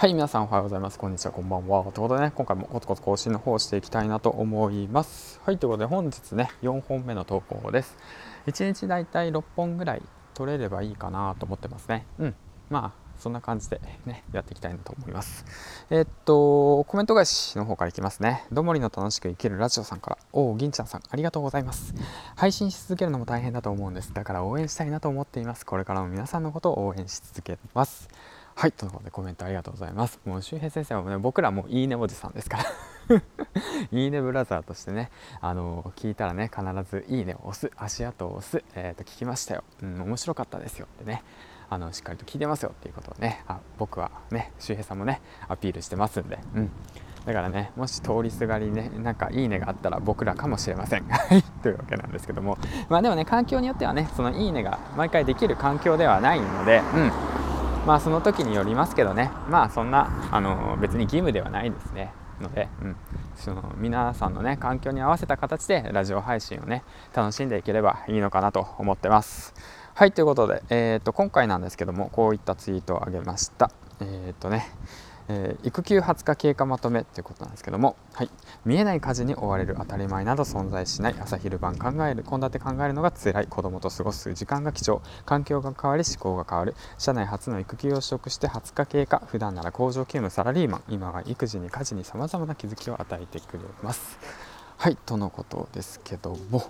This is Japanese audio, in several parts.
はい、皆さんおはようございます。こんにちは、こんばんは。ということでね、今回もコツコツ更新の方をしていきたいなと思います。はい、ということで本日ね、4本目の投稿です。1日だいたい6本ぐらい取れればいいかなと思ってますね。うん。まあ、そんな感じでね、やっていきたいなと思います。えー、っと、コメント返しの方からいきますね。どもりの楽しく生きるラジオさんから、おお、銀ちゃんさん、ありがとうございます。配信し続けるのも大変だと思うんです。だから応援したいなと思っています。これからも皆さんのことを応援し続けます。はい、ということでコメントありがとうございます。もう周平先生はね、僕らもいいねおじさんですから。いいねブラザーとしてね、あの聞いたらね、必ずいいねを押す、足跡を押す、えー、と聞きましたよ、うん、面白かったですよってね、あのしっかりと聞いてますよっていうことをねあ僕はね周平さんもねアピールしてますんで、うん、だからねもし通りすがりねなんかいいねがあったら僕らかもしれません。というわけなんですけども。まあでもね環境によってはねそのいいねが毎回できる環境ではないので、うん。まあその時によりますけどね。まあそんなあの別に義務ではないですね。ので、うん、その皆さんのね環境に合わせた形でラジオ配信をね楽しんでいければいいのかなと思ってます。はいということで、えーと、今回なんですけどもこういったツイートをあげました。えっ、とねえー、育休20日経過まとめということなんですけども、はい、見えない家事に追われる当たり前など存在しない。朝昼晩考える献立考えるのが辛い。子供と過ごす時間が貴重。環境が変わり思考が変わる。社内初の育休を取得して20日経過。普段なら工場勤務サラリーマン。今は育児に家事にさまざまな気づきを与えてくれます。はい。とのことですけども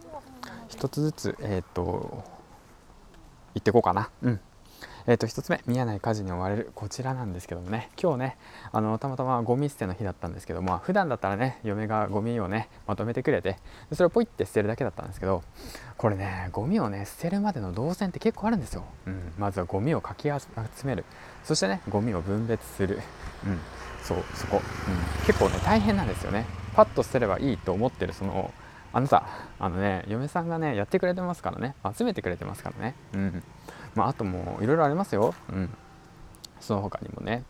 一つずつえっ、ー、と行っていこうかな。うん。えー、と1つ目見えない家事に追われる。こちらなんですけどもね。今日ねあのたまたまゴミ捨ての日だったんですけども普段だったらね嫁がゴミをねまとめてくれてそれをポイって捨てるだけだったんですけどこれねゴミをね捨てるまでの動線って結構あるんですよ、うん、まずはゴミをかき集める。そしてねゴミを分別する、うん、そうそこ、うん、結構ね大変なんですよね。パッと捨てればいいと思ってるそのあのさあのね嫁さんがねやってくれてますからね。集めてくれてますからね。うん。まあ、あともういろいろありますよ。うん。その他にもね。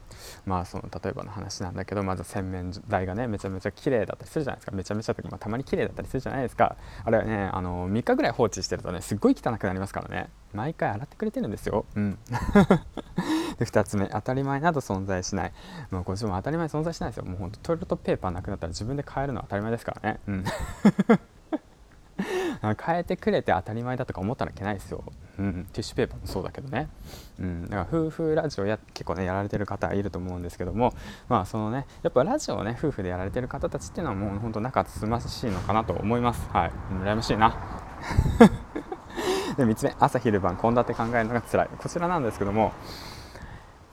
まあその例えばの話なんだけどまず洗面台がねめちゃめちゃ綺麗だったりするじゃないですか。めちゃめちゃ時、まあ、たまに綺麗だったりするじゃないですか。あれはねあの3日ぐらい放置してるとねすっごい汚くなりますからね。毎回洗ってくれてるんですよ。うん。で2つ目当たり前など存在しない。もうこっちも当たり前存在しないですよ。もうほんとトイレットペーパーなくなったら自分で買えるのは当たり前ですからね。うん。変えてくれて当たり前だとか思ったらいけないですよ、うん、ティッシュペーパーもそうだけどね、うん、だから夫婦ラジオや結構ねやられてる方いると思うんですけどもまあそのねやっぱラジオをね夫婦でやられてる方たちっていうのはもう本当仲つましいのかなと思います。はい。羨ましいな。で3つ目朝昼晩献立考えるのが辛い。こちらなんですけども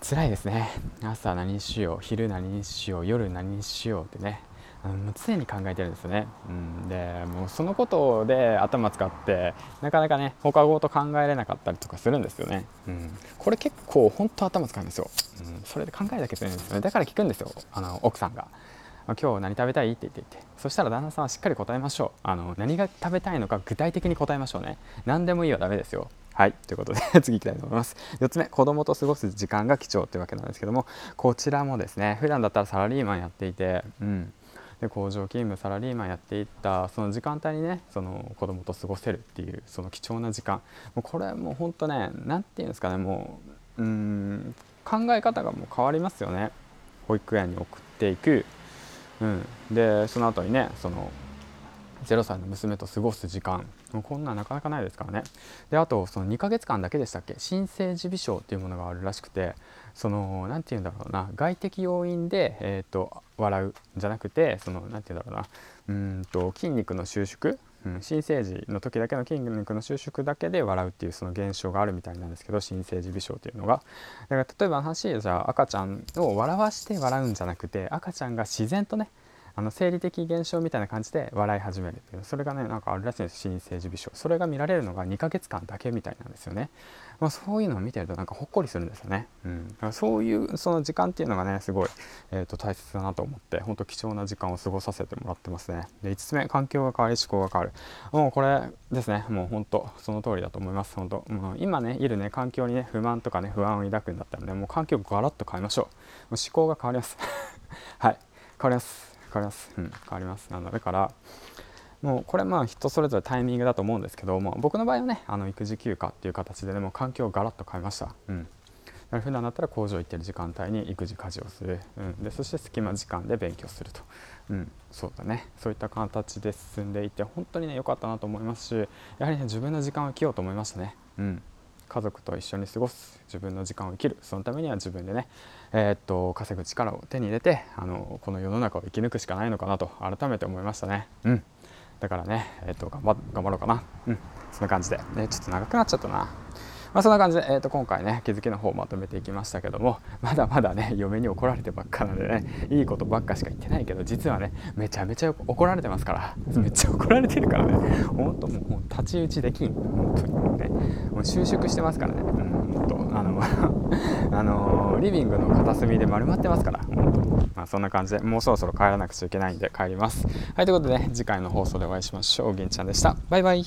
辛いですね。朝何にしよう昼何にしよう夜何にしようってね。あの常に考えてるんですね、うん、でもうそのことで頭使ってなかなかね放課後と考えれなかったりとかするんですよね、うん、これ結構本当頭使うんですよ、うん、それで考えなきゃいけないんですよね。だから聞くんですよあの奥さんが「今日何食べたい?」って言っていて。そしたら旦那さんはしっかり答えましょう。あの何が食べたいのか具体的に答えましょうね。何でもいいはダメですよ。はい。ということで 次いきたいと思います。4つ目、子供と過ごす時間が貴重というわけなんですけども、こちらもですね、普段だったらサラリーマンやっていて、うん、で工場勤務サラリーマンやっていったその時間帯にねその子供と過ごせるっていうその貴重な時間。もうこれもうほんとね何て言うんですかねもううん考え方がもう変わりますよね。保育園に送っていく、うん、でその後にねその0歳の娘と過ごす時間。こんななかなかないですからね。であとその2ヶ月間だけでしたっけ？新生児微症っていうものがあるらしくてその何て言うんだろうな。外的要因で、えーと、笑うんじゃなくてその何て言うんだろうな。うんと筋肉の収縮、新生児の時だけの筋肉の収縮だけで笑うっていうその現象があるみたいなんですけど新生児微笑っていうのが。だから例えば話じゃあ赤ちゃんを笑わして笑うんじゃなくて赤ちゃんが自然とねあの生理的現象みたいな感じで笑い始めるっていうそれがねなんかあるらしいんです新生児微笑それが見られるのが2ヶ月間だけみたいなんですよね、まあ、そういうのを見てるとなんかほっこりするんですよね、うん、だからそういうその時間っていうのがねすごい、えー、と大切だなと思って本当貴重な時間を過ごさせてもらってますね。で5つ目環境が変わり思考が変わる。もうこれですね。もう本当その通りだと思います。本当、もう今ねいるね環境にね不満とかね不安を抱くんだったらねもう環境をガラッと変えましょう。もう思考が変わります。はい。変わります。変わります、うん、変わります。あのだからもうこれまあ人それぞれタイミングだと思うんですけども僕の場合はねあの育児休暇っていう形でねもう環境をガラッと変えました、うん、普段だったら工場行ってる時間帯に育児家事をする、うん、でそして隙間時間で勉強すると、うん、そうだね。そういった形で進んでいて本当にね良かったなと思いますしやはりね自分の時間を生きようと思いましたね。うん。家族と一緒に過ごす自分の時間を生きるそのためには自分でね、えー、っと稼ぐ力を手に入れてあのこの世の中を生き抜くしかないのかなと改めて思いましたね。うん。だからねえー、っと頑張頑張ろうかな。うん。そんな感じで、ね、ちょっと長くなっちゃったな。まあ、そんな感じで、えー、と今回ね気づきの方をまとめていきましたけども まだまだね嫁に怒られてばっかなのでねいいことばっかしか言ってないけど実はねめちゃめちゃ怒られてますから。めっちゃ怒られてるからね。ほんともう太刀打ちできん。本当にね。もう収縮してますからね。うんと。あの あのリビングの片隅で丸まってますから。本当まあ、そんな感じでもうそろそろ帰らなくちゃいけないんで帰ります。はいということで、ね、次回の放送でお会いしましょう。銀ちゃんでした。バイバイ